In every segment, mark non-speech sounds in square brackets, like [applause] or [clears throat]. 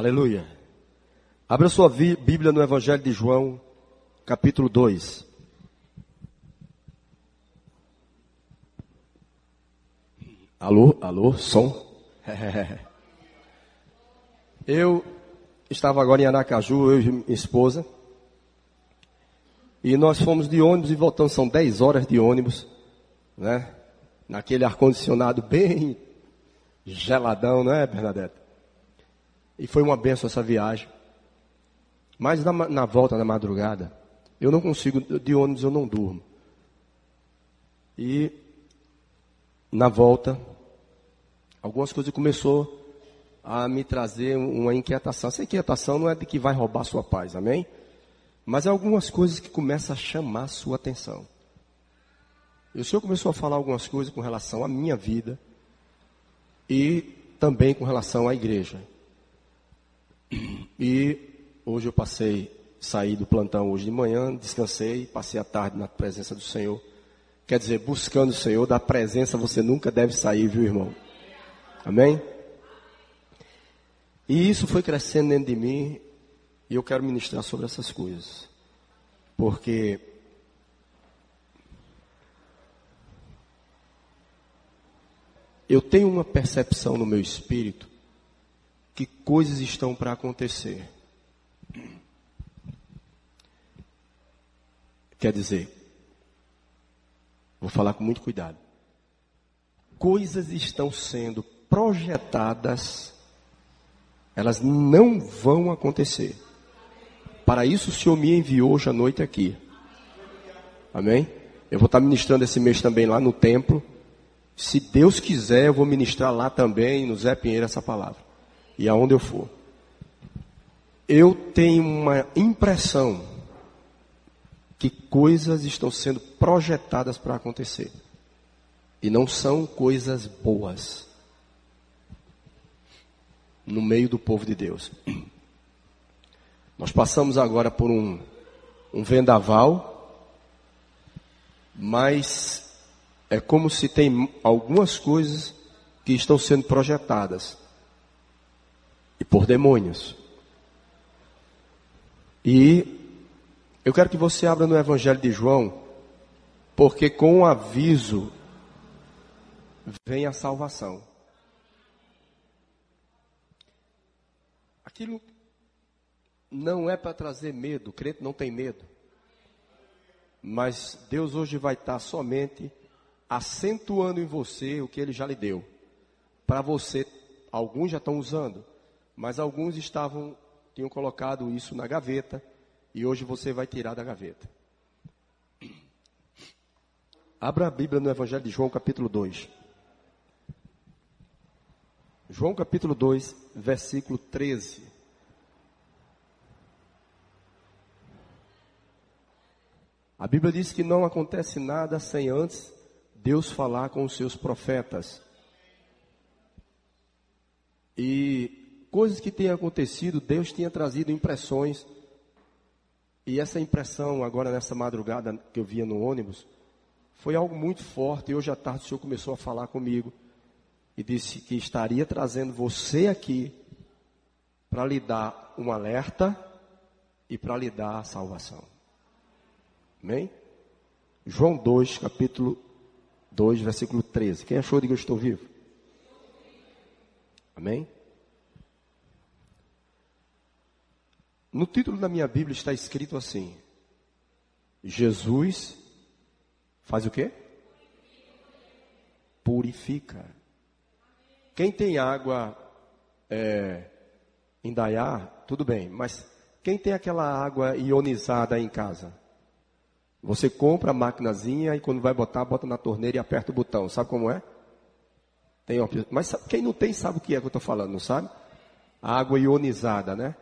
Aleluia. Abra sua Bíblia no Evangelho de João, capítulo 2. Alô, alô, som. [laughs] Eu estava agora em Aracaju, eu e minha esposa. E nós fomos de ônibus e voltamos, são 10 horas de ônibus, né? Naquele ar-condicionado bem geladão, não é, Bernadette? E foi uma benção essa viagem. Mas na, na volta, na madrugada, eu não consigo, de ônibus eu não durmo. E na volta, algumas coisas começou a me trazer uma inquietação. Essa inquietação não é de que vai roubar sua paz, amém? Mas é algumas coisas que começam a chamar sua atenção. E o Senhor começou a falar algumas coisas com relação à minha vida e também com relação à igreja. E hoje eu passei, saí do plantão hoje de manhã, descansei, passei a tarde na presença do Senhor. Quer dizer, buscando o Senhor, da presença você nunca deve sair, viu, irmão? Amém? E isso foi crescendo dentro de mim e eu quero ministrar sobre essas coisas. Porque eu tenho uma percepção no meu espírito que coisas estão para acontecer. Quer dizer, vou falar com muito cuidado. Coisas estão sendo projetadas, elas não vão acontecer. Para isso o Senhor me enviou hoje à noite aqui. Amém? Eu vou estar ministrando esse mês também lá no templo. Se Deus quiser, eu vou ministrar lá também, no Zé Pinheiro, essa palavra. E aonde eu for. Eu tenho uma impressão que coisas estão sendo projetadas para acontecer. E não são coisas boas. No meio do povo de Deus. [clears throat] Nós passamos agora por um, um vendaval, mas é como se tem algumas coisas que estão sendo projetadas e por demônios. E eu quero que você abra no Evangelho de João, porque com o aviso vem a salvação. Aquilo não é para trazer medo, o crente não tem medo. Mas Deus hoje vai estar somente acentuando em você o que ele já lhe deu. Para você, alguns já estão usando, mas alguns estavam tinham colocado isso na gaveta e hoje você vai tirar da gaveta. Abra a Bíblia no Evangelho de João, capítulo 2. João capítulo 2, versículo 13. A Bíblia diz que não acontece nada sem antes Deus falar com os seus profetas. E coisas que têm acontecido, Deus tinha trazido impressões. E essa impressão, agora nessa madrugada que eu via no ônibus, foi algo muito forte. E hoje à tarde o Senhor começou a falar comigo e disse que estaria trazendo você aqui para lhe dar um alerta e para lhe dar salvação. Amém? João 2, capítulo 2, versículo 13. Quem achou, diga eu estou vivo. Amém? No título da minha Bíblia está escrito assim: Jesus faz o quê? Purifica. Quem tem água é, em Dayá, tudo bem, mas quem tem aquela água ionizada em casa? Você compra a maquinazinha e quando vai botar, bota na torneira e aperta o botão. Sabe como é? Tem Mas quem não tem sabe o que é que eu estou falando, não sabe? A água ionizada, né?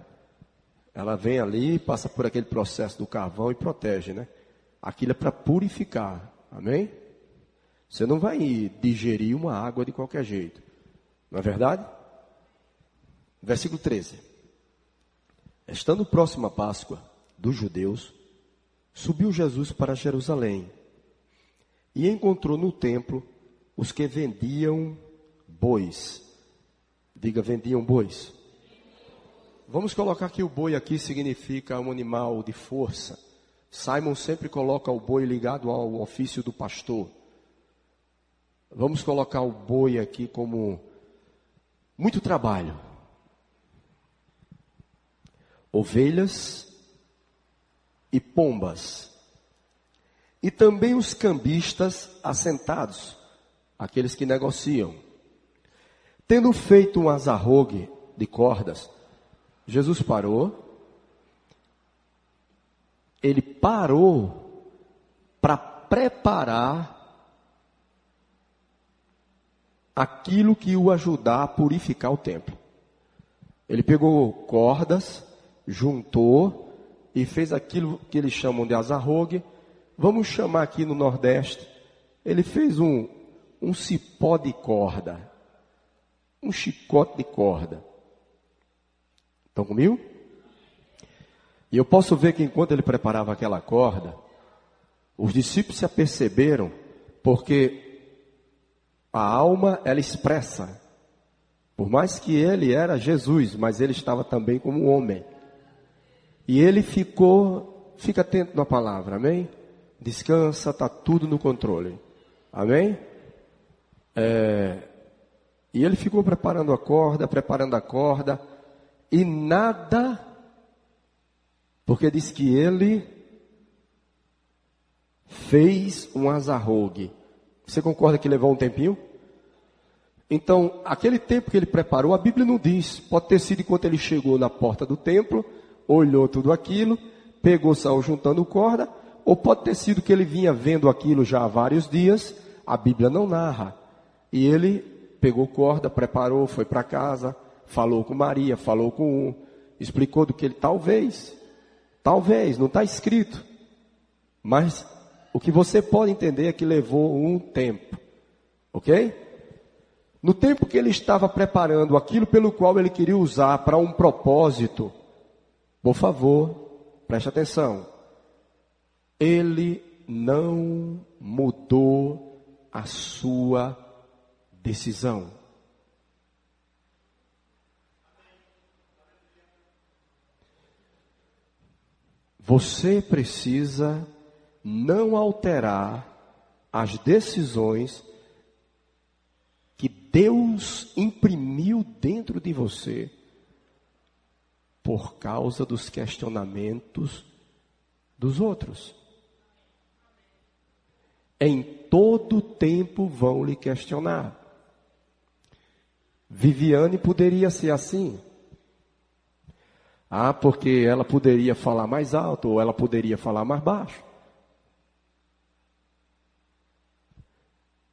Ela vem ali, passa por aquele processo do carvão e protege, né? Aquilo é para purificar. Amém? Você não vai digerir uma água de qualquer jeito. Não é verdade? Versículo 13. Estando próximo à Páscoa dos judeus, Subiu Jesus para Jerusalém e encontrou no templo os que vendiam bois. Diga, vendiam bois. Vamos colocar que o boi aqui significa um animal de força. Simon sempre coloca o boi ligado ao ofício do pastor. Vamos colocar o boi aqui como muito trabalho. Ovelhas e pombas. E também os cambistas assentados, aqueles que negociam. Tendo feito um azarrogue de cordas, Jesus parou. Ele parou para preparar aquilo que o ajudar a purificar o templo. Ele pegou cordas, juntou e fez aquilo que eles chamam de azarrogue. Vamos chamar aqui no Nordeste. Ele fez um, um cipó de corda, um chicote de corda. Estão comigo? E eu posso ver que enquanto ele preparava aquela corda, os discípulos se aperceberam, porque a alma, ela expressa. Por mais que ele era Jesus, mas ele estava também como homem. E ele ficou, fica atento na palavra, amém? Descansa, está tudo no controle. Amém? É, e ele ficou preparando a corda, preparando a corda, e nada, porque diz que ele fez um azarrogue. Você concorda que levou um tempinho? Então, aquele tempo que ele preparou, a Bíblia não diz. Pode ter sido enquanto ele chegou na porta do templo, olhou tudo aquilo, pegou, saiu juntando corda, ou pode ter sido que ele vinha vendo aquilo já há vários dias, a Bíblia não narra. E ele pegou corda, preparou, foi para casa, falou com Maria, falou com um, explicou do que ele talvez, talvez, não está escrito, mas o que você pode entender é que levou um tempo. Ok? No tempo que ele estava preparando aquilo pelo qual ele queria usar para um propósito, por favor, preste atenção. Ele não mudou a sua decisão. Você precisa não alterar as decisões que Deus imprimiu dentro de você por causa dos questionamentos dos outros. Em todo tempo vão lhe questionar. Viviane poderia ser assim. Ah, porque ela poderia falar mais alto ou ela poderia falar mais baixo.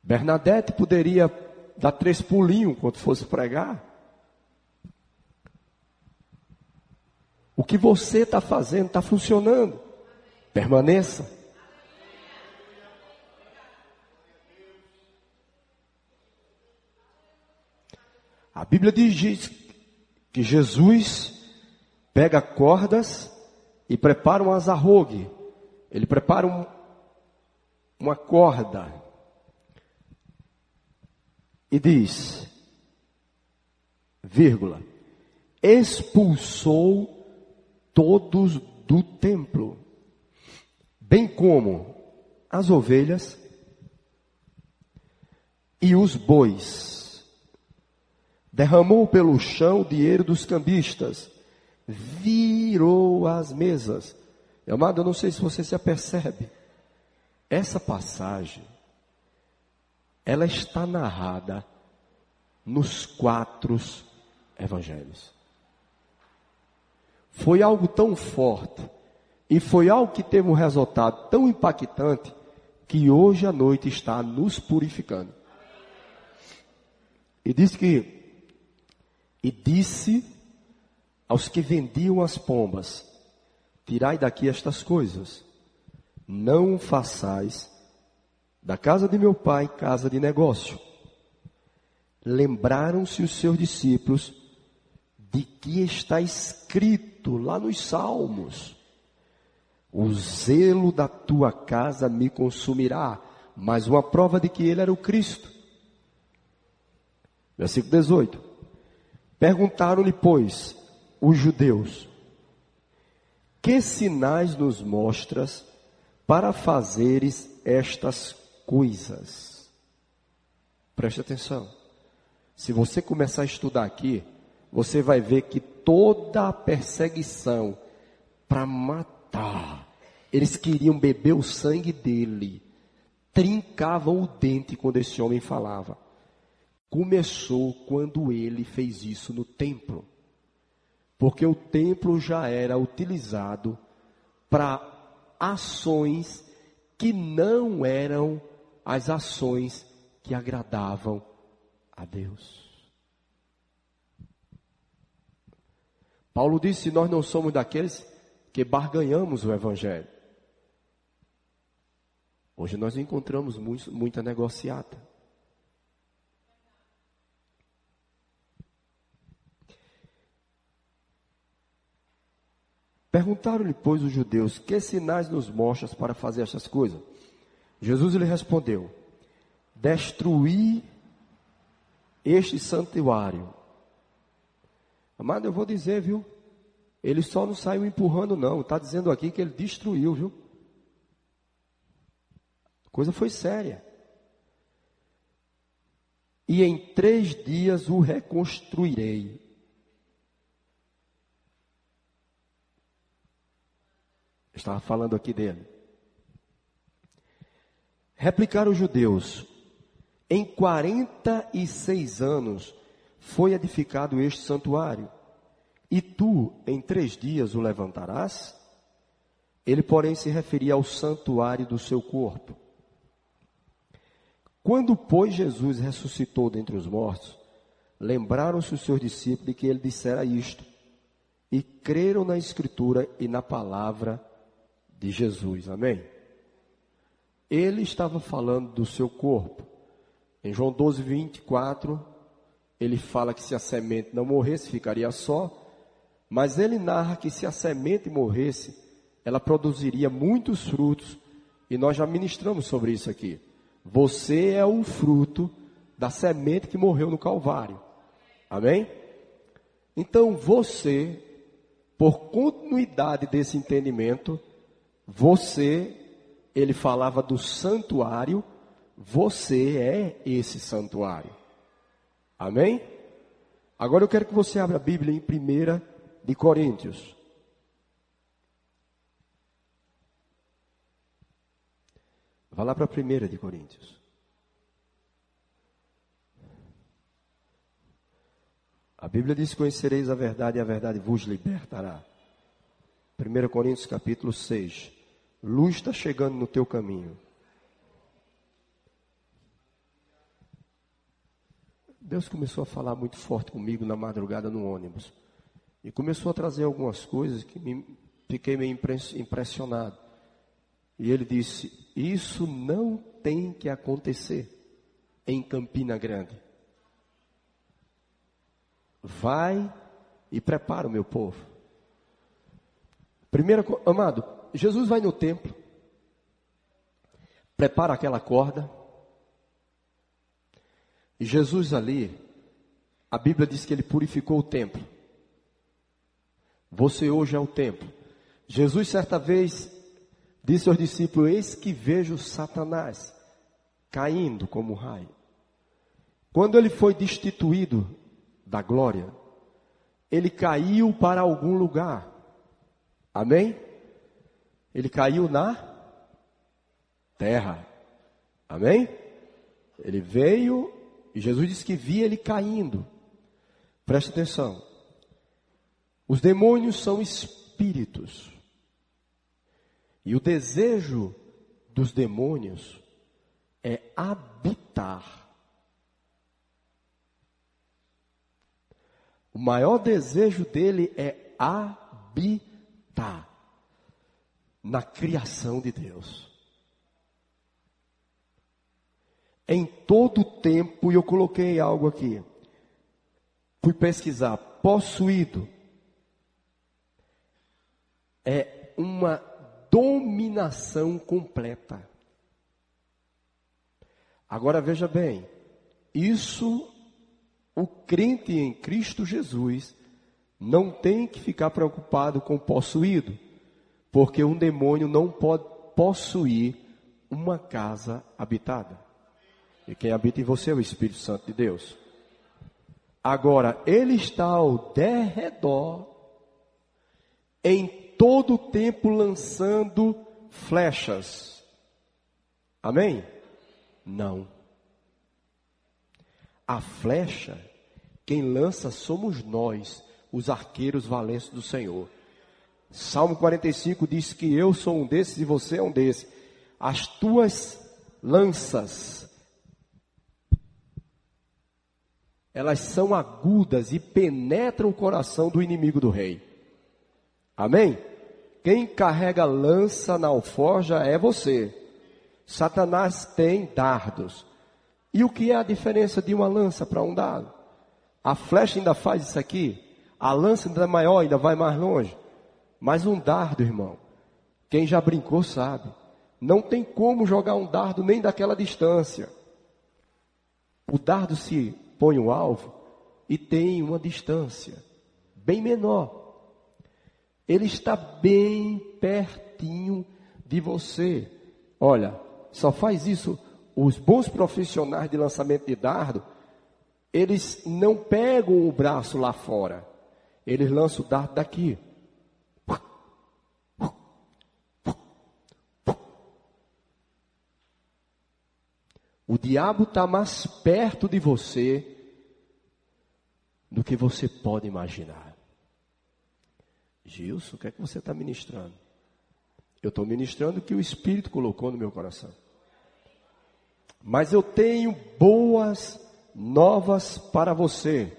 Bernadette poderia dar três pulinhos quando fosse pregar. O que você está fazendo está funcionando. Permaneça. A Bíblia diz que Jesus pega cordas e prepara um azarrogue. Ele prepara um, uma corda e diz, vírgula, expulsou todos do templo, bem como as ovelhas e os bois. Derramou pelo chão o dinheiro dos cambistas, virou as mesas. Amado, eu não sei se você se apercebe. Essa passagem ela está narrada nos quatro evangelhos. Foi algo tão forte e foi algo que teve um resultado tão impactante que hoje à noite está nos purificando. E diz que e disse aos que vendiam as pombas: Tirai daqui estas coisas, não façais da casa de meu pai, casa de negócio. Lembraram-se os seus discípulos de que está escrito lá nos Salmos: O zelo da tua casa me consumirá. Mais uma prova de que ele era o Cristo. Versículo 18. Perguntaram-lhe, pois, os judeus: Que sinais nos mostras para fazeres estas coisas? Preste atenção. Se você começar a estudar aqui, você vai ver que toda a perseguição para matar, eles queriam beber o sangue dele, trincavam o dente quando esse homem falava. Começou quando ele fez isso no templo, porque o templo já era utilizado para ações que não eram as ações que agradavam a Deus. Paulo disse: Nós não somos daqueles que barganhamos o Evangelho. Hoje nós encontramos muito, muita negociata. Perguntaram-lhe, pois, os judeus: Que sinais nos mostras para fazer estas coisas? Jesus lhe respondeu: Destruir este santuário. Amado, eu vou dizer, viu? Ele só não saiu empurrando, não. Está dizendo aqui que ele destruiu, viu? A coisa foi séria. E em três dias o reconstruirei. Estava falando aqui dele. Replicaram os judeus: em 46 anos foi edificado este santuário, e tu em três dias o levantarás? Ele, porém, se referia ao santuário do seu corpo. Quando, pois, Jesus ressuscitou dentre os mortos, lembraram-se os seus discípulos de que ele dissera isto, e creram na Escritura e na palavra de Jesus. Amém? Ele estava falando do seu corpo. Em João 12, 24, ele fala que se a semente não morresse, ficaria só. Mas ele narra que se a semente morresse, ela produziria muitos frutos. E nós já ministramos sobre isso aqui. Você é o fruto da semente que morreu no Calvário. Amém? Então você, por continuidade desse entendimento, você, ele falava do santuário você é esse santuário. Amém? Agora eu quero que você abra a Bíblia em 1 de Coríntios. Vá lá para a 1 de Coríntios. A Bíblia diz: Conhecereis a verdade e a verdade vos libertará. 1 Coríntios capítulo 6. Luz está chegando no teu caminho. Deus começou a falar muito forte comigo na madrugada no ônibus. E começou a trazer algumas coisas que me fiquei meio impressionado. E ele disse: Isso não tem que acontecer em Campina Grande. Vai e prepara o meu povo. Primeiro, amado, Jesus vai no templo, prepara aquela corda, Jesus ali, a Bíblia diz que ele purificou o templo. Você hoje é o templo. Jesus certa vez disse aos discípulos: Eis que vejo Satanás caindo como raio. Quando ele foi destituído da glória, ele caiu para algum lugar. Amém? Ele caiu na terra. Amém? Ele veio e Jesus disse que via ele caindo. Preste atenção. Os demônios são espíritos. E o desejo dos demônios é habitar. O maior desejo dele é habitar na criação de Deus. em todo o tempo, e eu coloquei algo aqui. Fui pesquisar, possuído é uma dominação completa. Agora veja bem, isso o crente em Cristo Jesus não tem que ficar preocupado com possuído, porque um demônio não pode possuir uma casa habitada. E quem habita em você é o Espírito Santo de Deus. Agora, ele está ao derredor, em todo o tempo lançando flechas. Amém? Não. A flecha, quem lança somos nós, os arqueiros valentes do Senhor. Salmo 45 diz que eu sou um desses e você é um desses. As tuas lanças, elas são agudas e penetram o coração do inimigo do rei. Amém? Quem carrega lança na alforja é você. Satanás tem dardos. E o que é a diferença de uma lança para um dado? A flecha ainda faz isso aqui, a lança ainda é maior, ainda vai mais longe. Mas um dardo, irmão, quem já brincou sabe, não tem como jogar um dardo nem daquela distância. O dardo se põe o alvo e tem uma distância bem menor. Ele está bem pertinho de você. Olha, só faz isso os bons profissionais de lançamento de dardo, eles não pegam o braço lá fora. Eles lançam o dardo daqui. O diabo está mais perto de você do que você pode imaginar. Gilson, o que é que você está ministrando? Eu estou ministrando o que o Espírito colocou no meu coração. Mas eu tenho boas novas para você.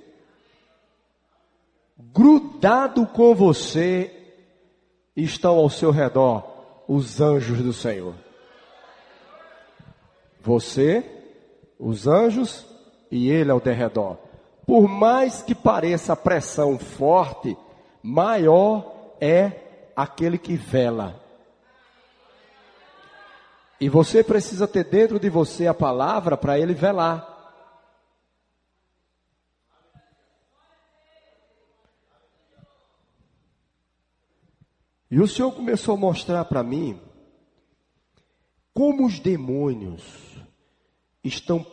Grudado com você estão ao seu redor os anjos do Senhor. Você, os anjos e ele ao derredor. Por mais que pareça a pressão forte, maior é aquele que vela e você precisa ter dentro de você a palavra para ele velar. E o Senhor começou a mostrar para mim como os demônios estão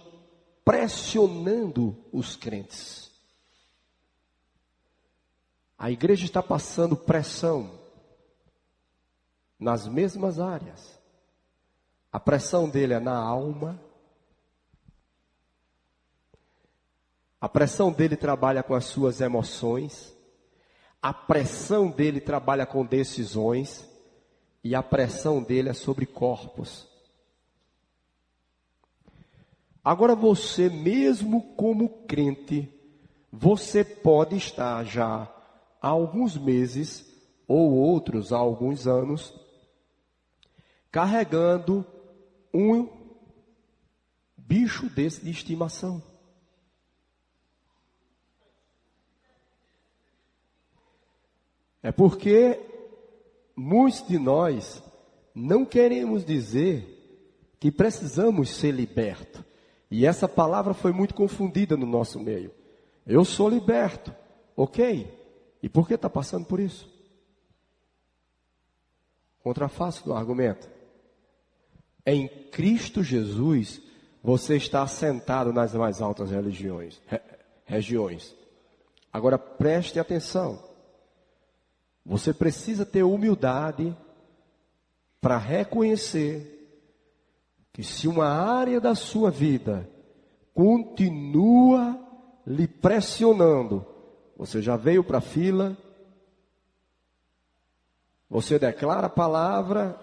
pressionando os crentes. A igreja está passando pressão nas mesmas áreas. A pressão dele é na alma. A pressão dele trabalha com as suas emoções. A pressão dele trabalha com decisões. E a pressão dele é sobre corpos. Agora você, mesmo como crente, você pode estar já há alguns meses ou outros há alguns anos carregando um bicho desse de estimação. É porque muitos de nós não queremos dizer que precisamos ser libertos. E essa palavra foi muito confundida no nosso meio. Eu sou liberto, ok? E por que está passando por isso? Contrafaço do argumento. Em Cristo Jesus, você está assentado nas mais altas religiões, re, regiões. Agora preste atenção. Você precisa ter humildade para reconhecer que se uma área da sua vida continua lhe pressionando, você já veio para a fila, você declara a palavra,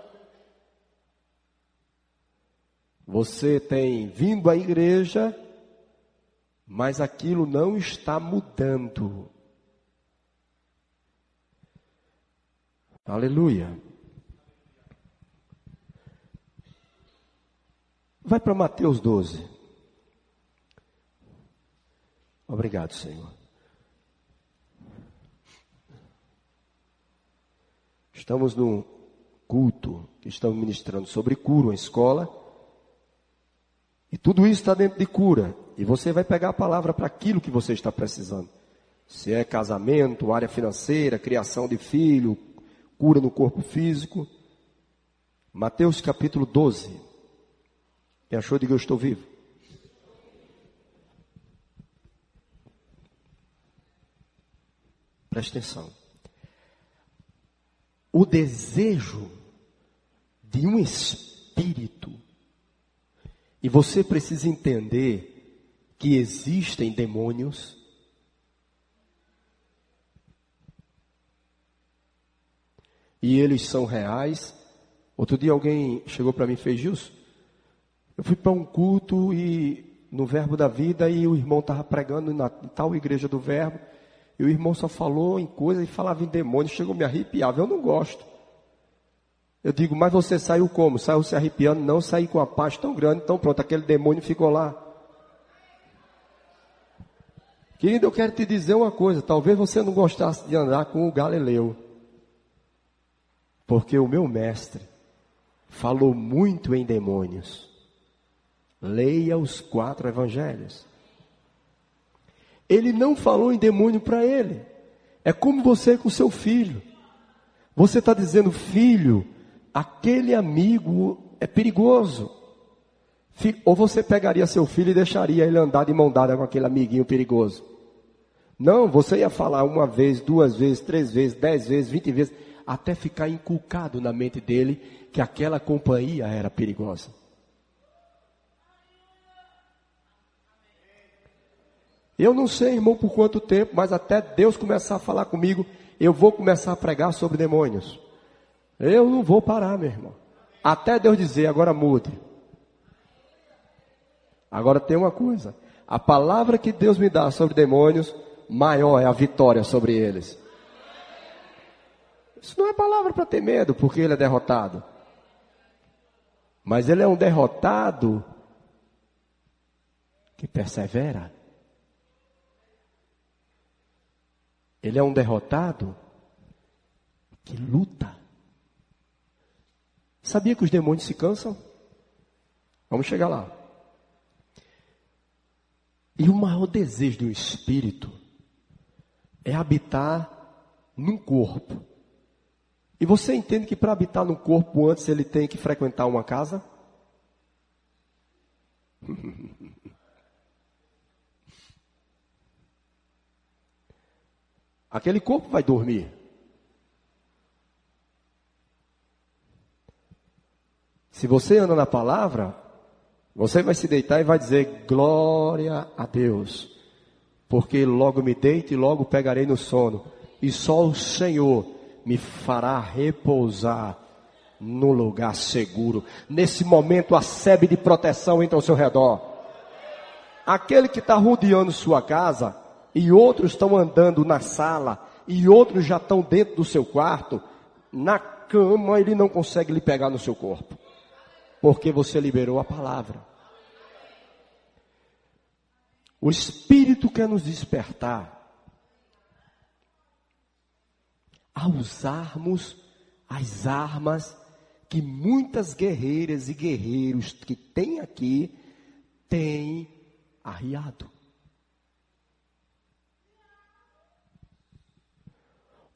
Você tem vindo à igreja, mas aquilo não está mudando. Aleluia. Vai para Mateus 12. Obrigado, Senhor. Estamos no culto estamos ministrando sobre cura, uma escola. E tudo isso está dentro de cura. E você vai pegar a palavra para aquilo que você está precisando. Se é casamento, área financeira, criação de filho, cura no corpo físico. Mateus capítulo 12. Quem achou de que eu estou vivo? Preste atenção. O desejo de um espírito, e você precisa entender que existem demônios, e eles são reais. Outro dia alguém chegou para mim e fez isso. Eu fui para um culto e no Verbo da Vida e o irmão estava pregando na tal igreja do Verbo. E o irmão só falou em coisas e falava em demônio, chegou a me arrepiar. Eu não gosto. Eu digo, mas você saiu como? Saiu se arrepiando? Não, saí com a paz tão grande, então pronto, aquele demônio ficou lá. Querido, eu quero te dizer uma coisa, talvez você não gostasse de andar com o Galileu. Porque o meu mestre falou muito em demônios. Leia os quatro evangelhos. Ele não falou em demônio para ele. É como você com seu filho. Você está dizendo, filho, aquele amigo é perigoso. Ou você pegaria seu filho e deixaria ele andar de mão dada com aquele amiguinho perigoso. Não, você ia falar uma vez, duas vezes, três vezes, dez vezes, vinte vezes, até ficar inculcado na mente dele que aquela companhia era perigosa. Eu não sei, irmão, por quanto tempo, mas até Deus começar a falar comigo, eu vou começar a pregar sobre demônios. Eu não vou parar, meu irmão. Até Deus dizer, agora mude. Agora tem uma coisa. A palavra que Deus me dá sobre demônios, maior é a vitória sobre eles. Isso não é palavra para ter medo, porque ele é derrotado. Mas ele é um derrotado que persevera. Ele é um derrotado que luta. Sabia que os demônios se cansam? Vamos chegar lá. E o maior desejo do espírito é habitar num corpo. E você entende que para habitar num corpo antes ele tem que frequentar uma casa? [laughs] Aquele corpo vai dormir. Se você anda na palavra, você vai se deitar e vai dizer glória a Deus, porque logo me deito e logo pegarei no sono, e só o Senhor me fará repousar no lugar seguro. Nesse momento, a sebe de proteção entra ao seu redor. Aquele que está rodeando sua casa, e outros estão andando na sala, e outros já estão dentro do seu quarto, na cama ele não consegue lhe pegar no seu corpo, porque você liberou a palavra. O Espírito quer nos despertar a usarmos as armas que muitas guerreiras e guerreiros que tem aqui têm arriado.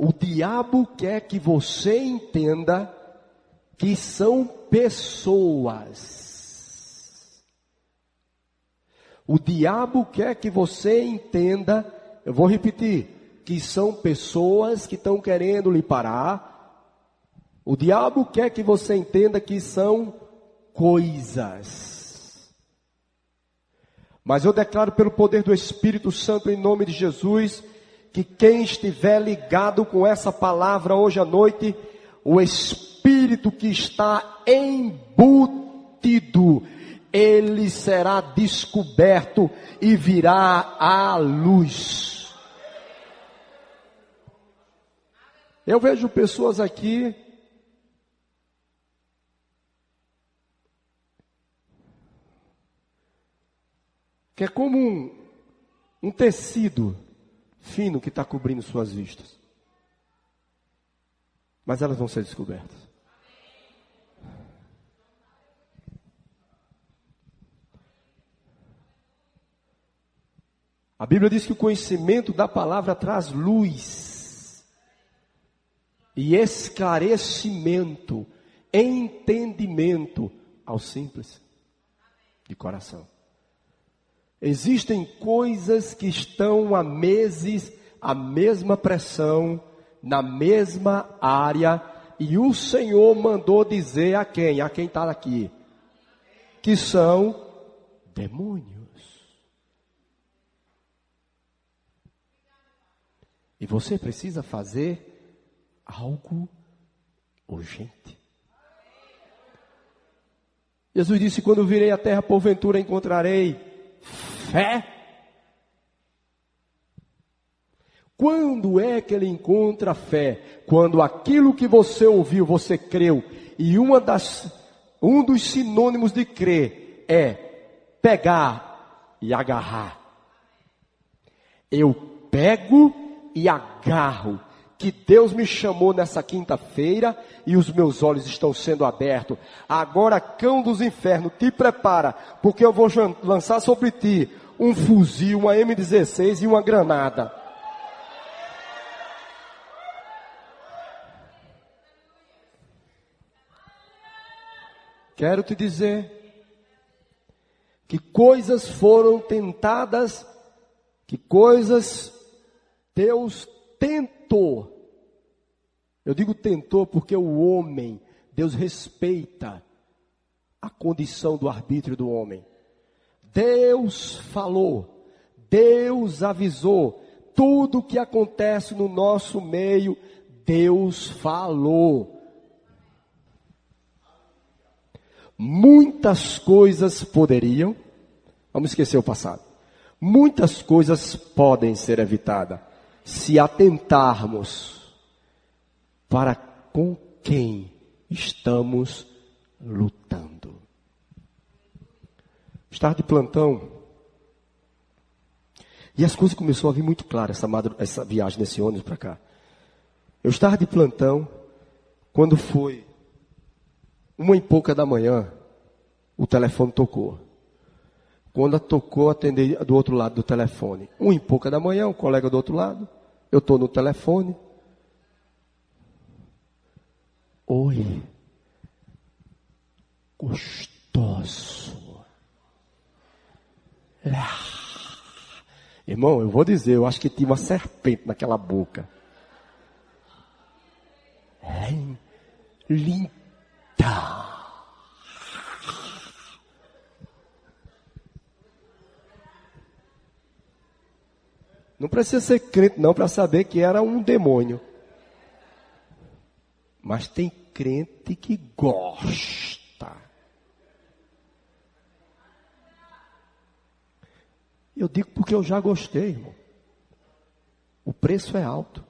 O diabo quer que você entenda que são pessoas. O diabo quer que você entenda, eu vou repetir, que são pessoas que estão querendo lhe parar. O diabo quer que você entenda que são coisas. Mas eu declaro pelo poder do Espírito Santo em nome de Jesus, que quem estiver ligado com essa palavra hoje à noite, o espírito que está embutido, ele será descoberto e virá à luz. Eu vejo pessoas aqui que é como um, um tecido fino que está cobrindo suas vistas. Mas elas vão ser descobertas. A Bíblia diz que o conhecimento da palavra traz luz e esclarecimento, entendimento ao simples de coração. Existem coisas que estão há meses, a mesma pressão, na mesma área, e o Senhor mandou dizer a quem? A quem está aqui? Que são demônios. E você precisa fazer algo urgente. Jesus disse: Quando virei a terra, porventura encontrarei fé. Quando é que ele encontra fé? Quando aquilo que você ouviu, você creu. E uma das, um dos sinônimos de crer é pegar e agarrar. Eu pego e agarro que Deus me chamou nessa quinta-feira e os meus olhos estão sendo abertos. Agora, cão dos infernos, te prepara, porque eu vou lançar sobre ti um fuzil, uma M16 e uma granada. Quero te dizer que coisas foram tentadas, que coisas Deus tentou. Eu digo tentou porque o homem, Deus respeita a condição do arbítrio do homem. Deus falou, Deus avisou, tudo que acontece no nosso meio, Deus falou. Muitas coisas poderiam, vamos esquecer o passado, muitas coisas podem ser evitadas se atentarmos para com quem estamos lutando. Estar de plantão. E as coisas começaram a vir muito claras essa, essa viagem nesse ônibus para cá. Eu estava de plantão quando foi uma e pouca da manhã, o telefone tocou. Quando tocou, atendi do outro lado do telefone. Um e pouca da manhã, um colega do outro lado. Eu estou no telefone. Oi. Gostoso. Ah. Irmão, eu vou dizer, eu acho que tinha uma serpente naquela boca. É linda. Não precisa ser crente não para saber que era um demônio. Mas tem crente que gosta. Eu digo porque eu já gostei, irmão. O preço é alto.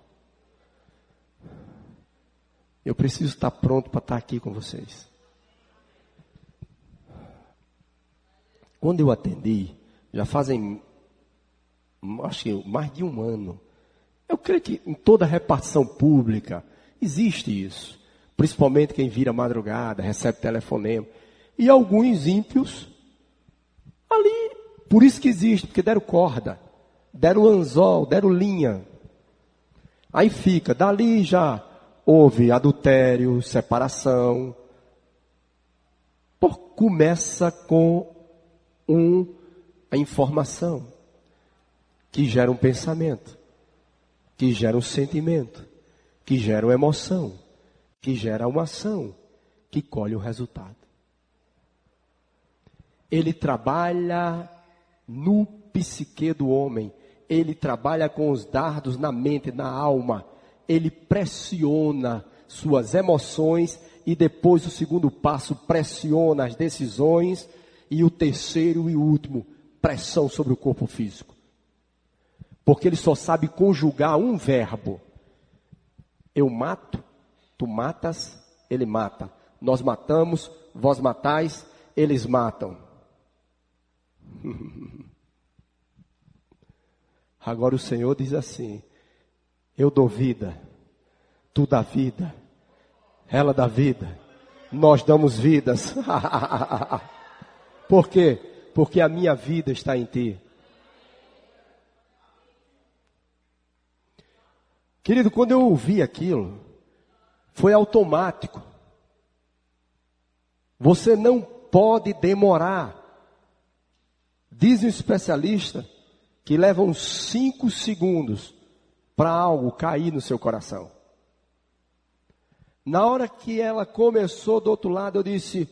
Eu preciso estar pronto para estar aqui com vocês. Quando eu atendi, já fazem que mais de um ano. Eu creio que em toda repartição pública existe isso. Principalmente quem vira madrugada, recebe telefonema. E alguns ímpios ali, por isso que existe, porque deram corda, deram anzol, deram linha. Aí fica, dali já houve adultério, separação. Por, começa com um, a informação que gera um pensamento, que gera um sentimento, que gera uma emoção, que gera uma ação, que colhe o resultado. Ele trabalha no psique do homem, ele trabalha com os dardos na mente, na alma, ele pressiona suas emoções e depois o segundo passo pressiona as decisões e o terceiro e último, pressão sobre o corpo físico. Porque ele só sabe conjugar um verbo. Eu mato, tu matas, ele mata. Nós matamos, vós matais, eles matam. [laughs] Agora o Senhor diz assim: Eu dou vida, tu dá vida, ela dá vida, nós damos vidas. [laughs] Por quê? Porque a minha vida está em ti. Querido, quando eu ouvi aquilo, foi automático. Você não pode demorar. Diz um especialista que leva uns cinco segundos para algo cair no seu coração. Na hora que ela começou do outro lado, eu disse: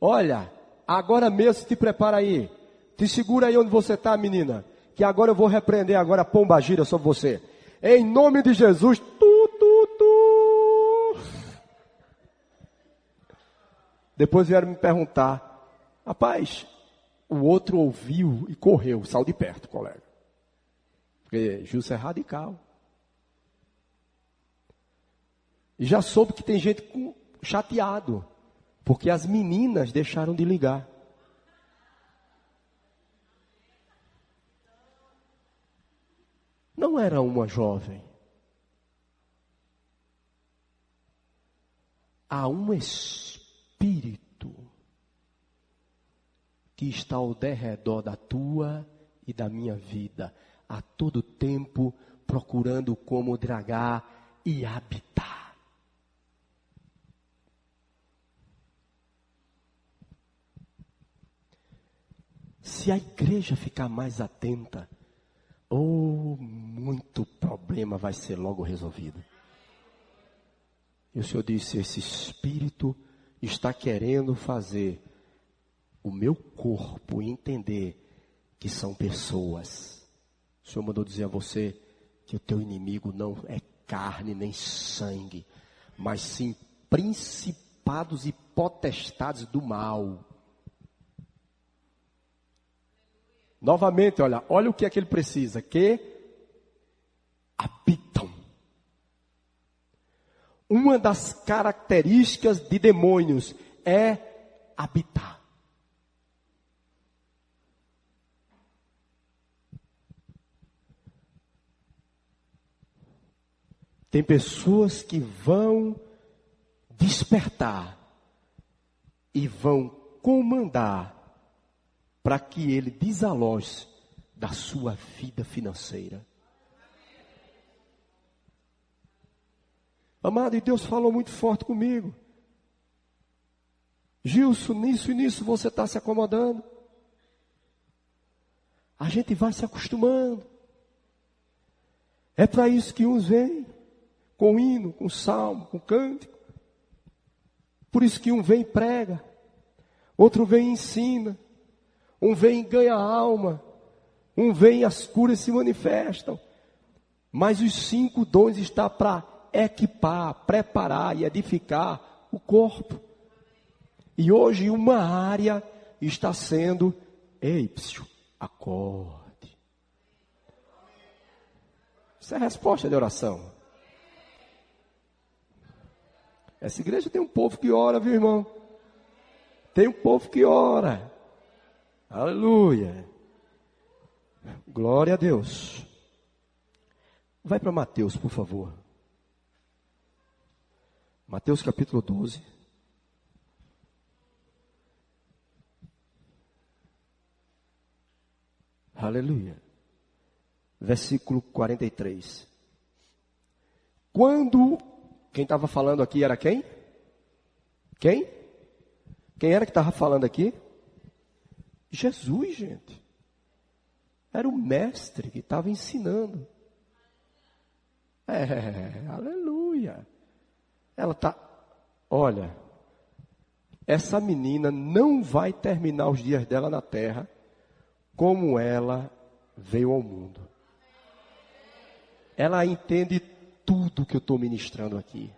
Olha, agora mesmo te prepara aí. Te segura aí onde você está, menina. Que agora eu vou repreender agora a pomba gira sobre você. Em nome de Jesus, tu, tu, tu. Depois vieram me perguntar, rapaz, o outro ouviu e correu, saiu de perto, colega. Porque Justo é radical. E já soube que tem gente chateado, porque as meninas deixaram de ligar. Não era uma jovem. Há um espírito que está ao derredor da tua e da minha vida, a todo tempo procurando como dragar e habitar. Se a igreja ficar mais atenta, oh, muito problema vai ser logo resolvido. E o Senhor disse: esse espírito está querendo fazer o meu corpo entender que são pessoas. O Senhor mandou dizer a você que o teu inimigo não é carne nem sangue, mas sim principados e potestades do mal. Novamente, olha, olha o que é que ele precisa, que habitam. Uma das características de demônios é habitar. Tem pessoas que vão despertar e vão comandar para que ele desaloje da sua vida financeira. Amado, e Deus falou muito forte comigo. Gilson, nisso e nisso você está se acomodando. A gente vai se acostumando. É para isso que uns vêm, com hino, com salmo, com cântico. Por isso que um vem e prega, outro vem e ensina, um vem e ganha alma. Um vem e as curas se manifestam. Mas os cinco dons estão para equipar, preparar e edificar o corpo. E hoje uma área está sendo, ei, acorde. Isso é resposta de oração. Essa igreja tem um povo que ora, viu irmão? Tem um povo que ora. Aleluia. Glória a Deus. Vai para Mateus, por favor. Mateus capítulo 12. Aleluia. Versículo 43. Quando. Quem estava falando aqui era quem? Quem? Quem era que estava falando aqui? Jesus, gente. Era o mestre que estava ensinando. É, aleluia. Ela está, olha, essa menina não vai terminar os dias dela na terra como ela veio ao mundo. Ela entende tudo que eu estou ministrando aqui.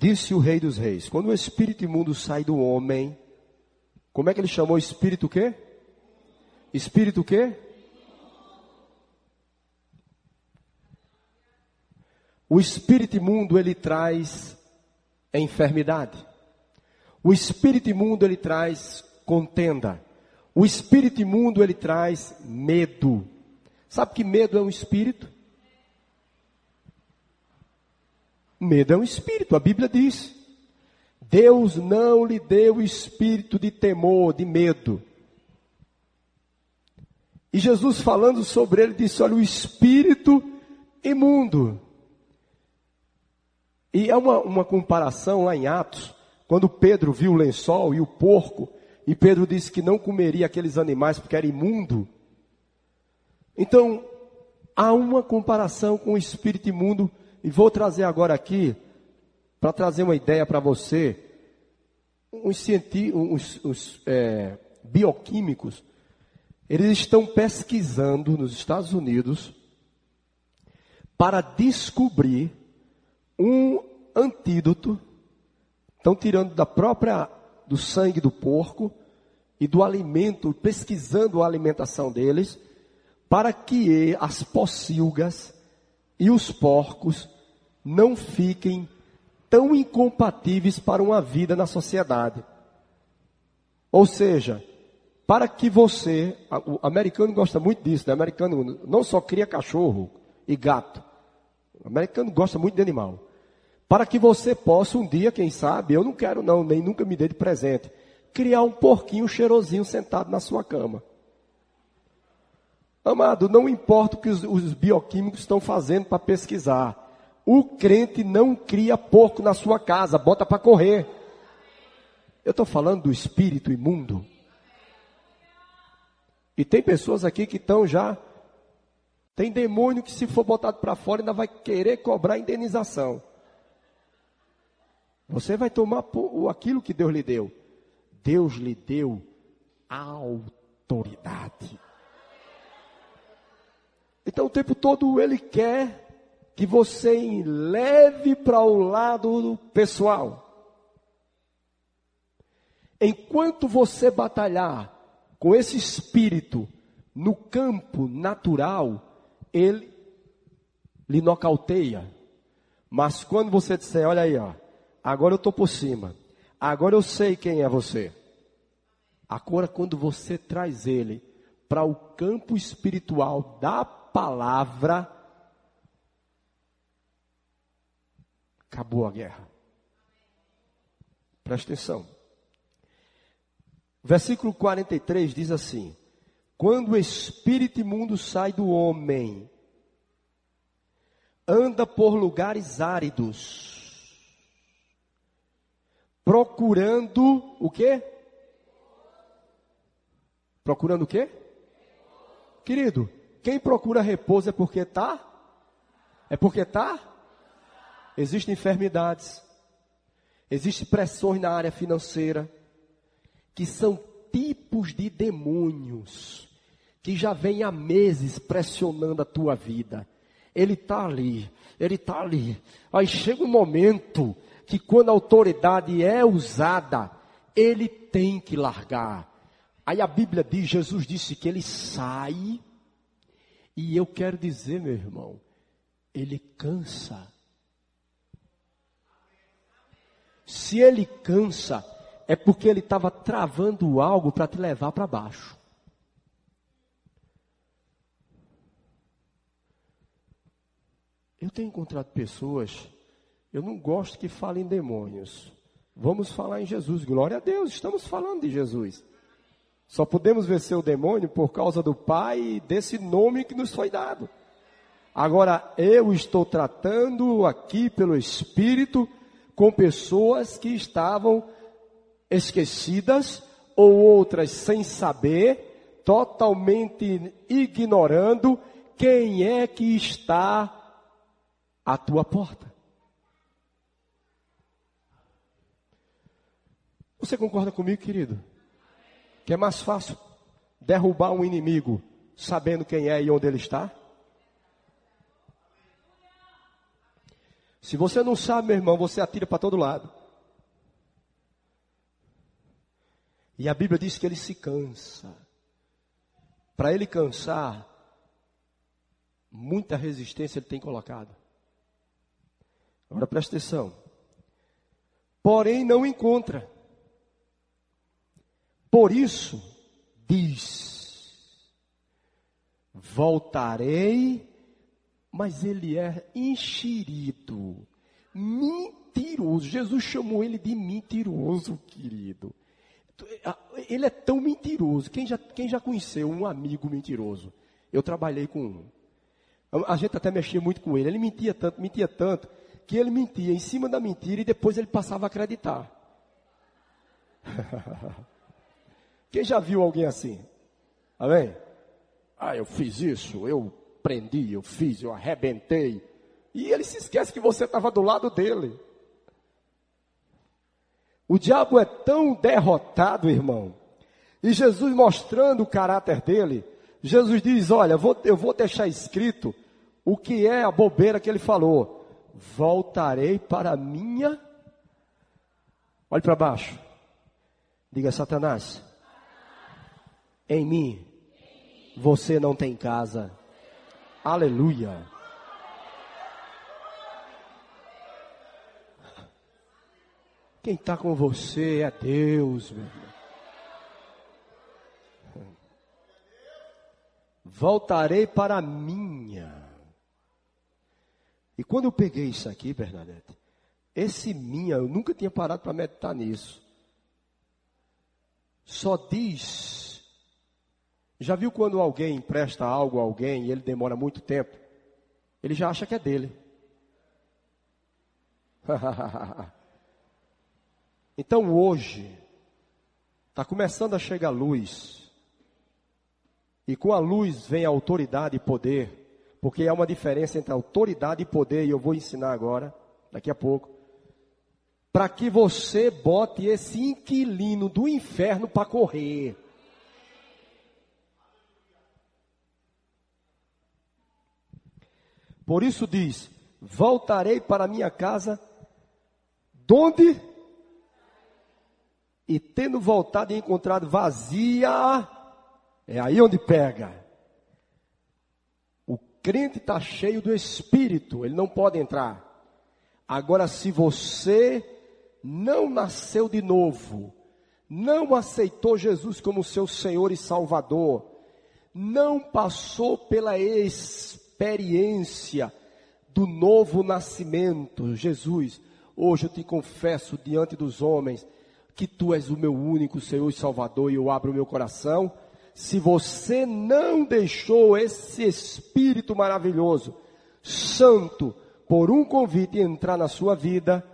Disse o rei dos reis, quando o espírito imundo sai do homem, como é que ele chamou espírito o quê? Espírito o quê? O espírito imundo ele traz enfermidade. O espírito imundo ele traz contenda. O espírito imundo ele traz medo. Sabe que medo é um espírito? Medo é um espírito, a Bíblia diz. Deus não lhe deu espírito de temor, de medo. E Jesus falando sobre ele disse: Olha, o espírito imundo. E é uma, uma comparação lá em Atos, quando Pedro viu o lençol e o porco, e Pedro disse que não comeria aqueles animais porque era imundo. Então, há uma comparação com o espírito imundo, e vou trazer agora aqui, para trazer uma ideia para você, os, os, os é, bioquímicos, eles estão pesquisando nos Estados Unidos para descobrir um antídoto. Estão tirando da própria do sangue do porco e do alimento, pesquisando a alimentação deles, para que as pocilgas e os porcos não fiquem tão incompatíveis para uma vida na sociedade. Ou seja, para que você, o americano gosta muito disso, né? O americano não só cria cachorro e gato, o americano gosta muito de animal. Para que você possa um dia, quem sabe, eu não quero não, nem nunca me dê de presente, criar um porquinho cheirosinho sentado na sua cama. Amado, não importa o que os, os bioquímicos estão fazendo para pesquisar. O crente não cria porco na sua casa, bota para correr. Eu estou falando do espírito imundo. E tem pessoas aqui que estão já. Tem demônio que, se for botado para fora, ainda vai querer cobrar indenização. Você vai tomar aquilo que Deus lhe deu. Deus lhe deu autoridade. Então o tempo todo ele quer que você leve para o lado pessoal. Enquanto você batalhar com esse espírito no campo natural, ele lhe nocauteia. Mas quando você disser, olha aí, ó, agora eu estou por cima, agora eu sei quem é você. Agora, quando você traz ele para o campo espiritual da palavra, acabou a guerra. Presta atenção. Versículo 43 diz assim: Quando o espírito imundo sai do homem, anda por lugares áridos, procurando o quê? Procurando o quê? Querido, quem procura repouso é porque tá? É porque tá? Existem enfermidades, existem pressões na área financeira, que são tipos de demônios que já vem há meses pressionando a tua vida. Ele está ali, ele está ali. Aí chega um momento que quando a autoridade é usada, ele tem que largar. Aí a Bíblia diz, Jesus disse que ele sai, e eu quero dizer, meu irmão, ele cansa. Se ele cansa, é porque ele estava travando algo para te levar para baixo. Eu tenho encontrado pessoas eu não gosto que falem demônios. Vamos falar em Jesus. Glória a Deus, estamos falando de Jesus. Só podemos vencer o demônio por causa do Pai e desse nome que nos foi dado. Agora, eu estou tratando aqui pelo Espírito com pessoas que estavam esquecidas ou outras sem saber, totalmente ignorando quem é que está à tua porta. Você concorda comigo, querido? Que é mais fácil derrubar um inimigo sabendo quem é e onde ele está? Se você não sabe, meu irmão, você atira para todo lado. E a Bíblia diz que ele se cansa. Para ele cansar, muita resistência ele tem colocado. Agora presta atenção. Porém, não encontra. Por isso, diz: Voltarei, mas ele é enxerido, Mentiroso. Jesus chamou ele de mentiroso, querido. Ele é tão mentiroso. Quem já, quem já conheceu um amigo mentiroso? Eu trabalhei com um. A gente até mexia muito com ele. Ele mentia tanto, mentia tanto, que ele mentia em cima da mentira e depois ele passava a acreditar. [laughs] Quem já viu alguém assim? Amém? Ah, eu fiz isso, eu prendi, eu fiz, eu arrebentei. E ele se esquece que você estava do lado dele. O diabo é tão derrotado, irmão. E Jesus mostrando o caráter dele, Jesus diz: Olha, eu vou deixar escrito o que é a bobeira que ele falou. Voltarei para a minha. Olhe para baixo. Diga, Satanás. Em mim, você não tem casa. Aleluia. Quem está com você é Deus, meu. Voltarei para a minha. E quando eu peguei isso aqui, Bernadette, esse minha, eu nunca tinha parado para meditar nisso. Só diz. Já viu quando alguém empresta algo a alguém e ele demora muito tempo? Ele já acha que é dele. [laughs] Então hoje, está começando a chegar luz. E com a luz vem a autoridade e poder. Porque há uma diferença entre autoridade e poder, e eu vou ensinar agora, daqui a pouco. Para que você bote esse inquilino do inferno para correr. Por isso diz: Voltarei para minha casa, donde e tendo voltado e encontrado vazia, é aí onde pega. O crente está cheio do Espírito, ele não pode entrar. Agora, se você não nasceu de novo, não aceitou Jesus como seu Senhor e Salvador, não passou pela experiência do novo nascimento, Jesus, hoje eu te confesso diante dos homens, que tu és o meu único Senhor e Salvador e eu abro o meu coração. Se você não deixou esse Espírito maravilhoso, santo, por um convite entrar na sua vida,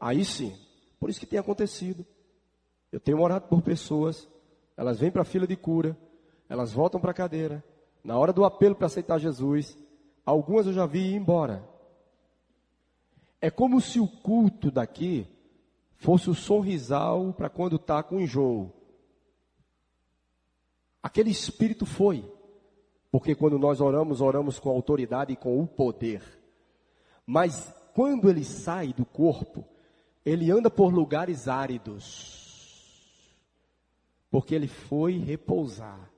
aí sim. Por isso que tem acontecido. Eu tenho orado por pessoas, elas vêm para a fila de cura, elas voltam para a cadeira. Na hora do apelo para aceitar Jesus, algumas eu já vi ir embora. É como se o culto daqui fosse o sorrisal para quando está com enjoo. Aquele espírito foi. Porque quando nós oramos, oramos com autoridade e com o poder. Mas quando ele sai do corpo, ele anda por lugares áridos. Porque ele foi repousar.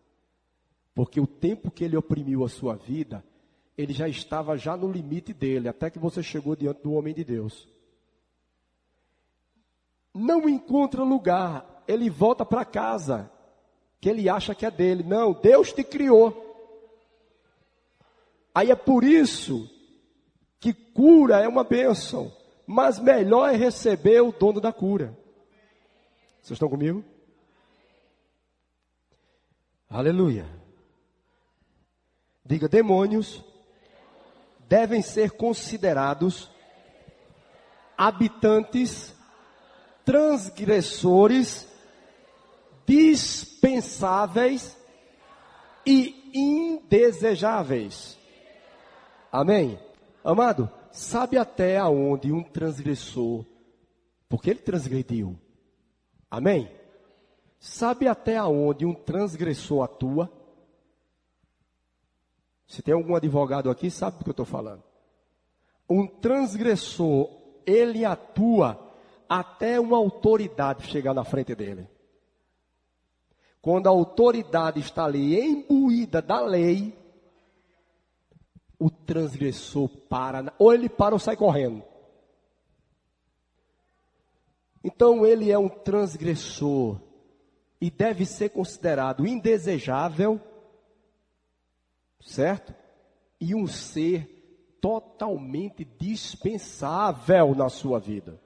Porque o tempo que ele oprimiu a sua vida, ele já estava já no limite dele, até que você chegou diante do homem de Deus não encontra lugar, ele volta para casa, que ele acha que é dele. Não, Deus te criou. Aí é por isso que cura é uma bênção, mas melhor é receber o dono da cura. Vocês estão comigo? Aleluia. Diga: demônios devem ser considerados habitantes transgressores, dispensáveis e indesejáveis. Amém? Amado, sabe até aonde um transgressor, porque ele transgrediu. Amém? Sabe até aonde um transgressor atua? Se tem algum advogado aqui, sabe do que eu estou falando. Um transgressor, ele atua até uma autoridade chegar na frente dele. Quando a autoridade está ali imbuída da lei, o transgressor para, ou ele para ou sai correndo. Então ele é um transgressor e deve ser considerado indesejável, certo? E um ser totalmente dispensável na sua vida.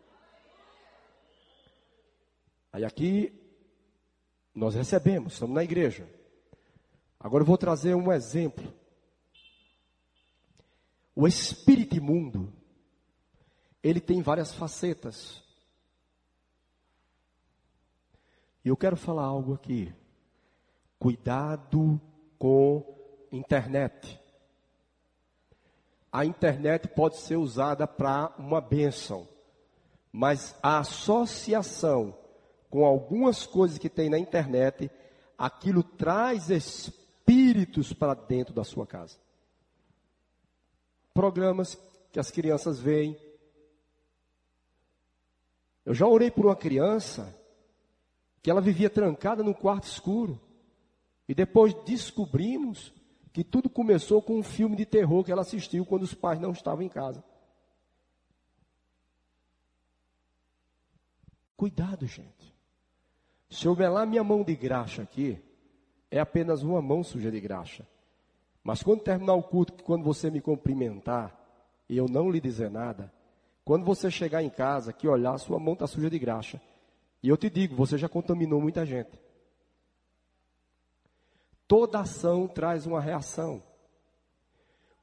Aí aqui nós recebemos, estamos na igreja. Agora eu vou trazer um exemplo. O espírito imundo, ele tem várias facetas. E eu quero falar algo aqui. Cuidado com internet. A internet pode ser usada para uma bênção, mas a associação com algumas coisas que tem na internet, aquilo traz espíritos para dentro da sua casa. Programas que as crianças veem. Eu já orei por uma criança que ela vivia trancada no quarto escuro. E depois descobrimos que tudo começou com um filme de terror que ela assistiu quando os pais não estavam em casa. Cuidado, gente. Se eu melar minha mão de graxa aqui, é apenas uma mão suja de graxa. Mas quando terminar o culto, quando você me cumprimentar e eu não lhe dizer nada, quando você chegar em casa, que olhar, sua mão está suja de graxa. E eu te digo, você já contaminou muita gente. Toda ação traz uma reação.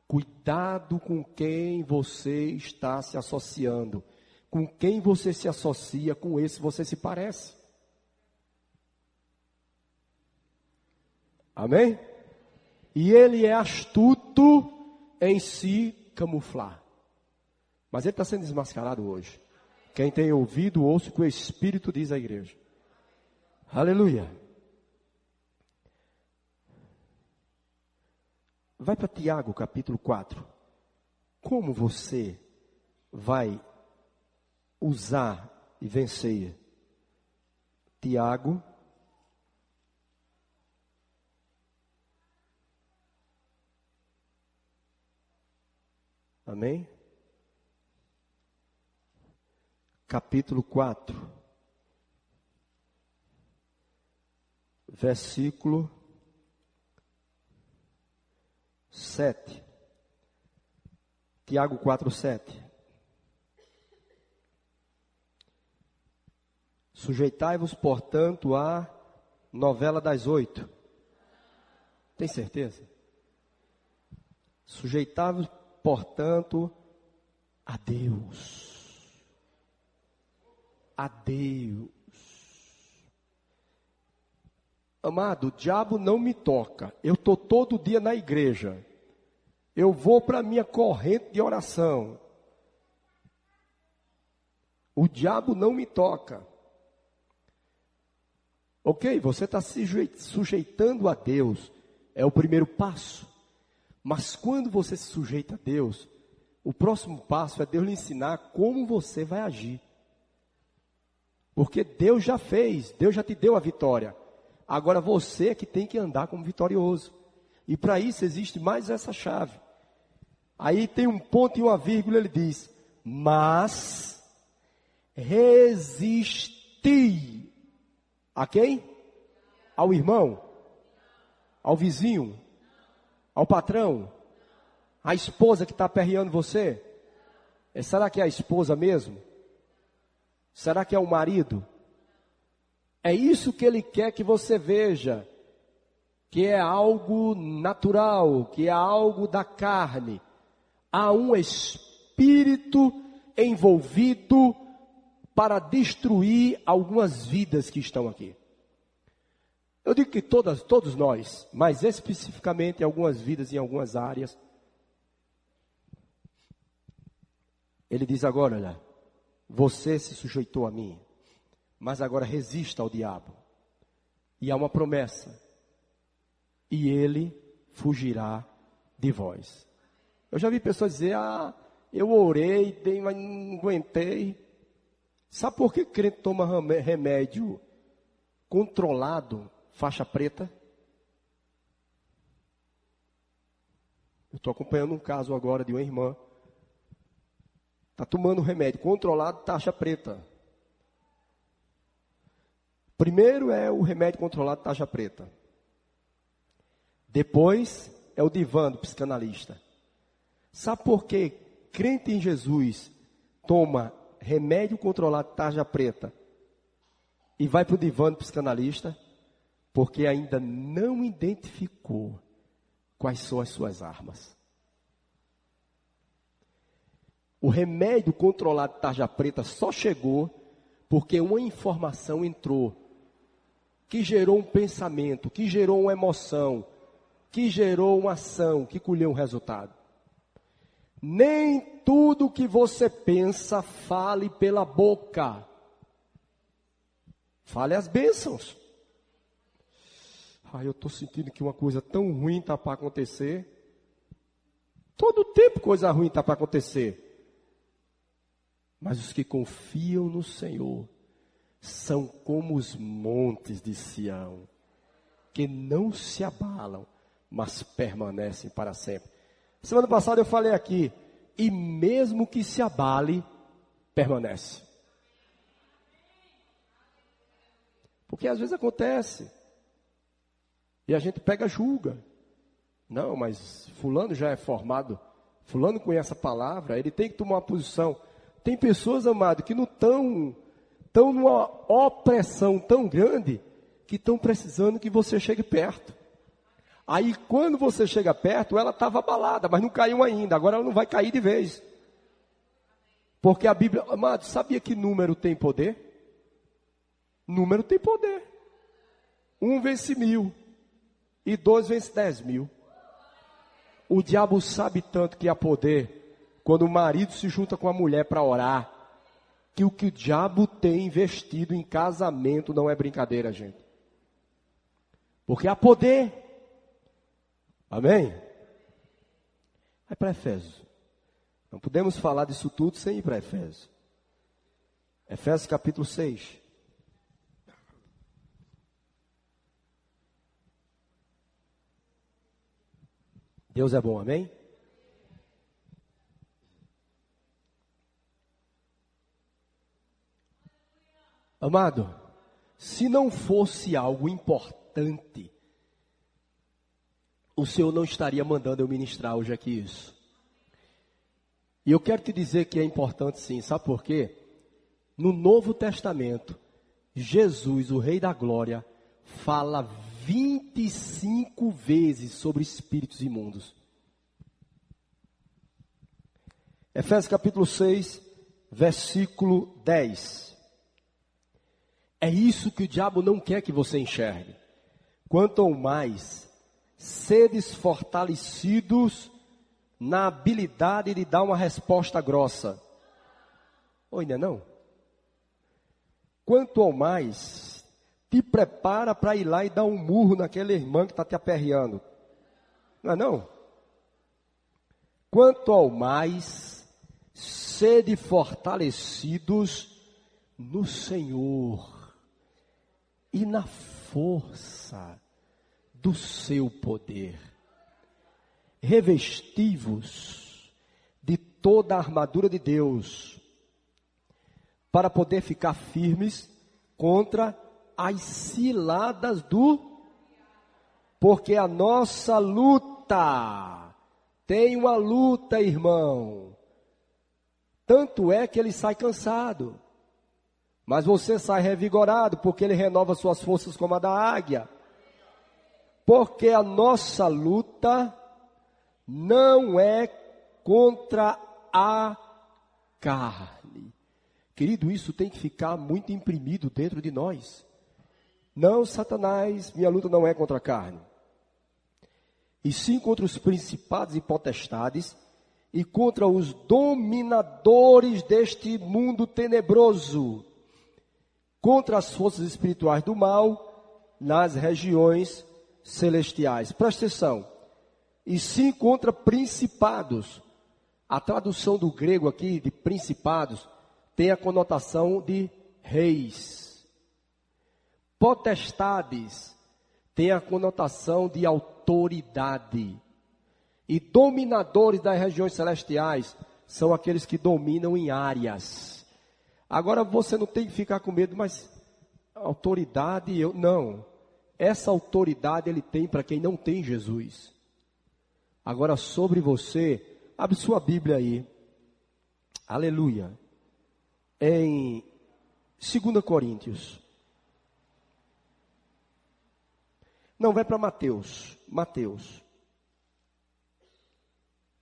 Cuidado com quem você está se associando. Com quem você se associa, com esse você se parece. Amém? E ele é astuto em se camuflar. Mas ele está sendo desmascarado hoje. Quem tem ouvido, ouça o que o Espírito diz à igreja. Aleluia. Vai para Tiago capítulo 4. Como você vai usar e vencer? Tiago Amém? Capítulo 4, versículo 7. Tiago 4, 7. Sujeitai-vos, portanto, à novela das oito. Tem certeza? Sujeitai-vos, portanto, a Deus. A Deus. Amado, o diabo não me toca. Eu estou todo dia na igreja. Eu vou para a minha corrente de oração. O diabo não me toca. Ok, você está se sujeitando a Deus. É o primeiro passo. Mas quando você se sujeita a Deus, o próximo passo é Deus lhe ensinar como você vai agir. Porque Deus já fez, Deus já te deu a vitória. Agora você é que tem que andar como vitorioso. E para isso existe mais essa chave. Aí tem um ponto e uma vírgula, ele diz: Mas resisti a quem? Ao irmão? Ao vizinho? Ao patrão? A esposa que está aperreando você? É, será que é a esposa mesmo? Será que é o marido? É isso que ele quer que você veja, que é algo natural, que é algo da carne. Há um espírito envolvido para destruir algumas vidas que estão aqui. Eu digo que todas, todos nós, mas especificamente algumas vidas em algumas áreas. Ele diz agora, olha, você se sujeitou a mim, mas agora resista ao diabo. E há uma promessa. E ele fugirá de vós. Eu já vi pessoas dizer, ah, eu orei, dei, mas não aguentei. Sabe por que crente toma remédio controlado faixa preta. Eu estou acompanhando um caso agora de uma irmã. Está tomando remédio controlado, taxa preta. Primeiro é o remédio controlado, taxa preta. Depois é o divã do psicanalista. Sabe por que crente em Jesus toma remédio controlado tarja preta e vai para o divã do psicanalista? Porque ainda não identificou quais são as suas armas. O remédio controlado tarja preta só chegou porque uma informação entrou que gerou um pensamento, que gerou uma emoção, que gerou uma ação, que colheu um resultado. Nem tudo que você pensa fale pela boca. Fale as bênçãos. Ai, eu estou sentindo que uma coisa tão ruim está para acontecer. Todo tempo coisa ruim está para acontecer. Mas os que confiam no Senhor são como os montes de Sião, que não se abalam, mas permanecem para sempre. Semana passada eu falei aqui, e mesmo que se abale, permanece. Porque às vezes acontece. E a gente pega julga. Não, mas fulano já é formado. Fulano conhece a palavra, ele tem que tomar uma posição. Tem pessoas, amado, que não estão estão numa opressão tão grande que estão precisando que você chegue perto. Aí quando você chega perto, ela estava abalada, mas não caiu ainda. Agora ela não vai cair de vez. Porque a Bíblia, amado, sabia que número tem poder? Número tem poder. Um vence mil e dois vence dez mil. O diabo sabe tanto que há poder quando o marido se junta com a mulher para orar que o que o diabo tem investido em casamento não é brincadeira, gente. Porque há poder. Amém? Vai para Efésios. Não podemos falar disso tudo sem ir para Efésios. Efésios capítulo 6. Deus é bom, amém? Amado, se não fosse algo importante, o Senhor não estaria mandando eu ministrar hoje aqui isso. E eu quero te dizer que é importante sim, sabe por quê? No Novo Testamento, Jesus, o Rei da Glória, fala 25 vezes sobre espíritos imundos. Efésios capítulo 6, versículo 10. É isso que o diabo não quer que você enxergue. Quanto mais sedes fortalecidos na habilidade de dar uma resposta grossa. Ou ainda não? Quanto ao mais, te prepara para ir lá e dar um murro naquele irmão que está te aperreando. Não é não? Quanto ao mais, sede fortalecidos no Senhor e na força do seu poder. Revestivos de toda a armadura de Deus, para poder ficar firmes contra as ciladas do. Porque a nossa luta tem uma luta, irmão. Tanto é que ele sai cansado. Mas você sai revigorado, porque ele renova suas forças como a da águia. Porque a nossa luta não é contra a carne. Querido, isso tem que ficar muito imprimido dentro de nós. Não, Satanás, minha luta não é contra a carne. E sim contra os principados e potestades e contra os dominadores deste mundo tenebroso contra as forças espirituais do mal nas regiões celestiais. Presta atenção. E sim contra principados. A tradução do grego aqui de principados tem a conotação de reis. Potestades tem a conotação de autoridade. E dominadores das regiões celestiais são aqueles que dominam em áreas. Agora você não tem que ficar com medo, mas autoridade eu não. Essa autoridade ele tem para quem não tem Jesus. Agora sobre você, Abre sua Bíblia aí. Aleluia. Em 2 Coríntios. Não, vai para Mateus. Mateus.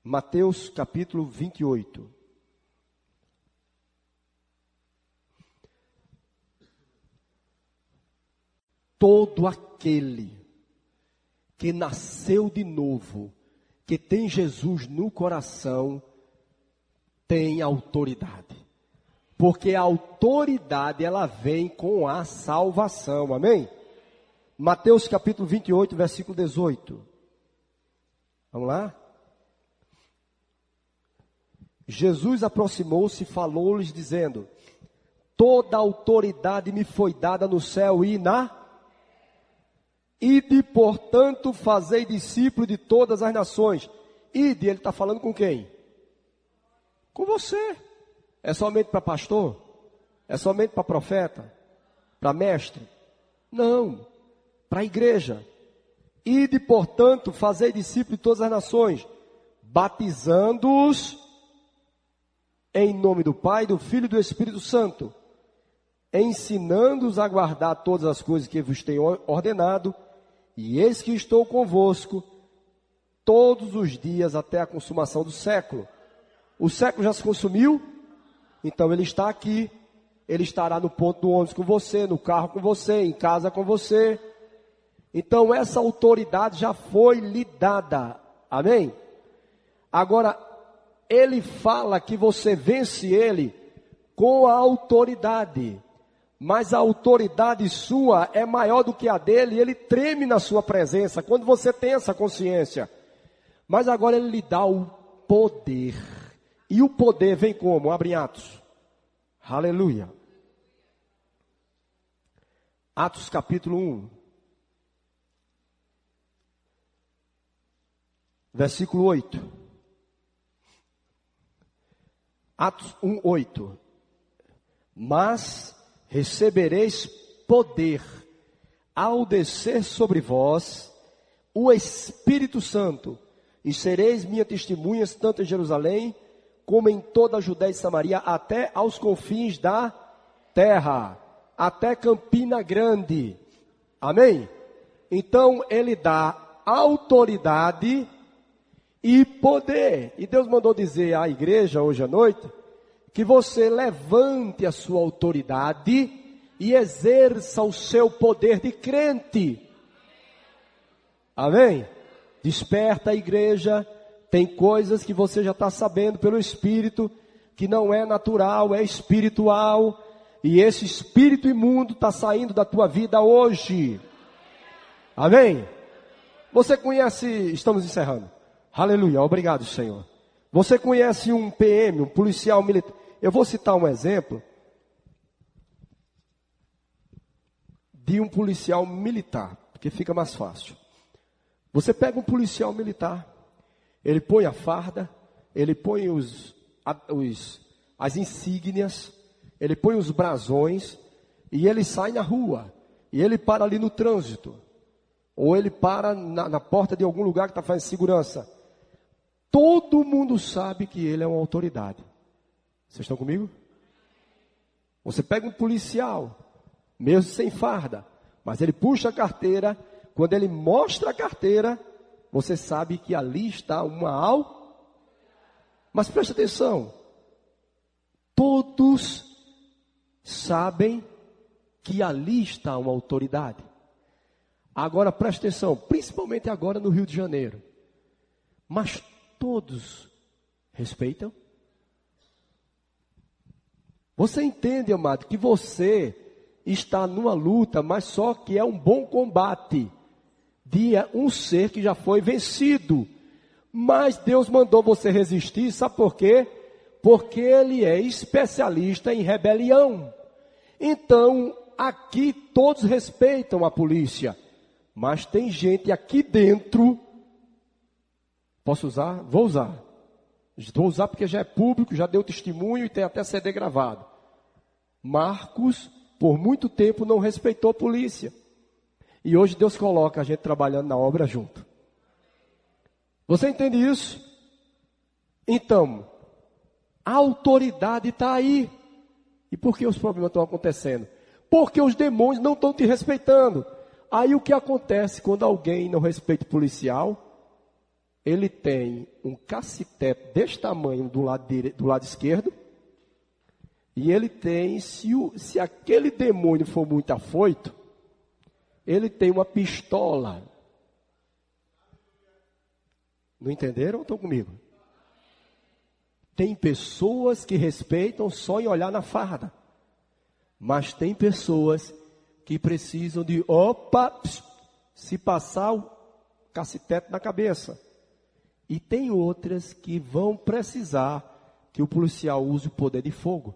Mateus capítulo 28. Todo aquele que nasceu de novo, que tem Jesus no coração, tem autoridade. Porque a autoridade ela vem com a salvação. Amém? Mateus capítulo 28, versículo 18. Vamos lá? Jesus aproximou-se e falou-lhes, dizendo: Toda autoridade me foi dada no céu e na. Ide, portanto, fazei discípulo de todas as nações. Ide, ele está falando com quem? Com você. É somente para pastor? É somente para profeta? Para mestre? Não. Para a igreja. Ide, portanto, fazei discípulo de todas as nações, batizando-os em nome do Pai, do Filho e do Espírito Santo, ensinando-os a guardar todas as coisas que vos tenho ordenado, e eis que estou convosco todos os dias até a consumação do século. O século já se consumiu? Então ele está aqui. Ele estará no ponto do ônibus com você, no carro com você, em casa com você. Então essa autoridade já foi lhe dada. Amém? Agora, ele fala que você vence ele com a autoridade. Mas a autoridade sua é maior do que a dele, e ele treme na sua presença quando você tem essa consciência. Mas agora ele lhe dá o poder. E o poder vem como? Abre Atos. Aleluia. Atos capítulo 1. Versículo 8. Atos 1:8. Mas recebereis poder ao descer sobre vós o Espírito Santo, e sereis minhas testemunhas tanto em Jerusalém como em toda a Judéia e Samaria até aos confins da terra, até Campina Grande. Amém? Então ele dá autoridade e poder. E Deus mandou dizer à igreja hoje à noite que você levante a sua autoridade e exerça o seu poder de crente. Amém? Desperta a igreja. Tem coisas que você já está sabendo pelo Espírito que não é natural, é espiritual. E esse espírito imundo está saindo da tua vida hoje. Amém? Você conhece, estamos encerrando. Aleluia, obrigado, Senhor. Você conhece um PM, um policial militar? Eu vou citar um exemplo de um policial militar, porque fica mais fácil. Você pega um policial militar, ele põe a farda, ele põe os, os, as insígnias, ele põe os brasões e ele sai na rua. E ele para ali no trânsito. Ou ele para na, na porta de algum lugar que está fazendo segurança. Todo mundo sabe que ele é uma autoridade. Vocês estão comigo? Você pega um policial, mesmo sem farda, mas ele puxa a carteira, quando ele mostra a carteira, você sabe que ali está uma al. Mas preste atenção. Todos sabem que ali está uma autoridade. Agora preste atenção, principalmente agora no Rio de Janeiro. Mas todos respeitam? Você entende, amado, que você está numa luta, mas só que é um bom combate de um ser que já foi vencido. Mas Deus mandou você resistir, sabe por quê? Porque ele é especialista em rebelião. Então, aqui todos respeitam a polícia, mas tem gente aqui dentro Posso usar? Vou usar. Vou usar porque já é público, já deu testemunho e tem até CD gravado. Marcos, por muito tempo, não respeitou a polícia. E hoje Deus coloca a gente trabalhando na obra junto. Você entende isso? Então, a autoridade está aí. E por que os problemas estão acontecendo? Porque os demônios não estão te respeitando. Aí o que acontece quando alguém não respeita o policial? Ele tem um cacetete deste tamanho do lado, direito, do lado esquerdo. E ele tem, se, o, se aquele demônio for muito afoito, ele tem uma pistola. Não entenderam estão comigo? Tem pessoas que respeitam só em olhar na farda. Mas tem pessoas que precisam de, opa, pss, se passar o cacetete na cabeça. E tem outras que vão precisar que o policial use o poder de fogo.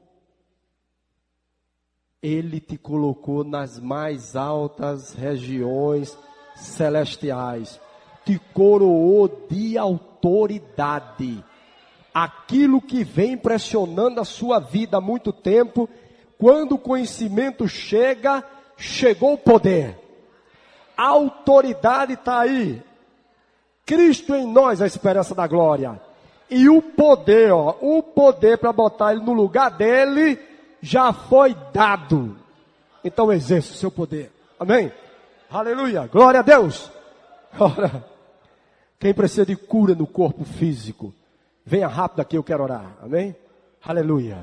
Ele te colocou nas mais altas regiões celestiais, te coroou de autoridade aquilo que vem pressionando a sua vida há muito tempo, quando o conhecimento chega, chegou o poder. A autoridade está aí. Cristo em nós, a esperança da glória. E o poder, ó, o poder para botar ele no lugar dele já foi dado. Então exerça o seu poder. Amém? Aleluia. Glória a Deus. Ora, quem precisa de cura no corpo físico, Venha rápido aqui, eu quero orar. Amém? Aleluia.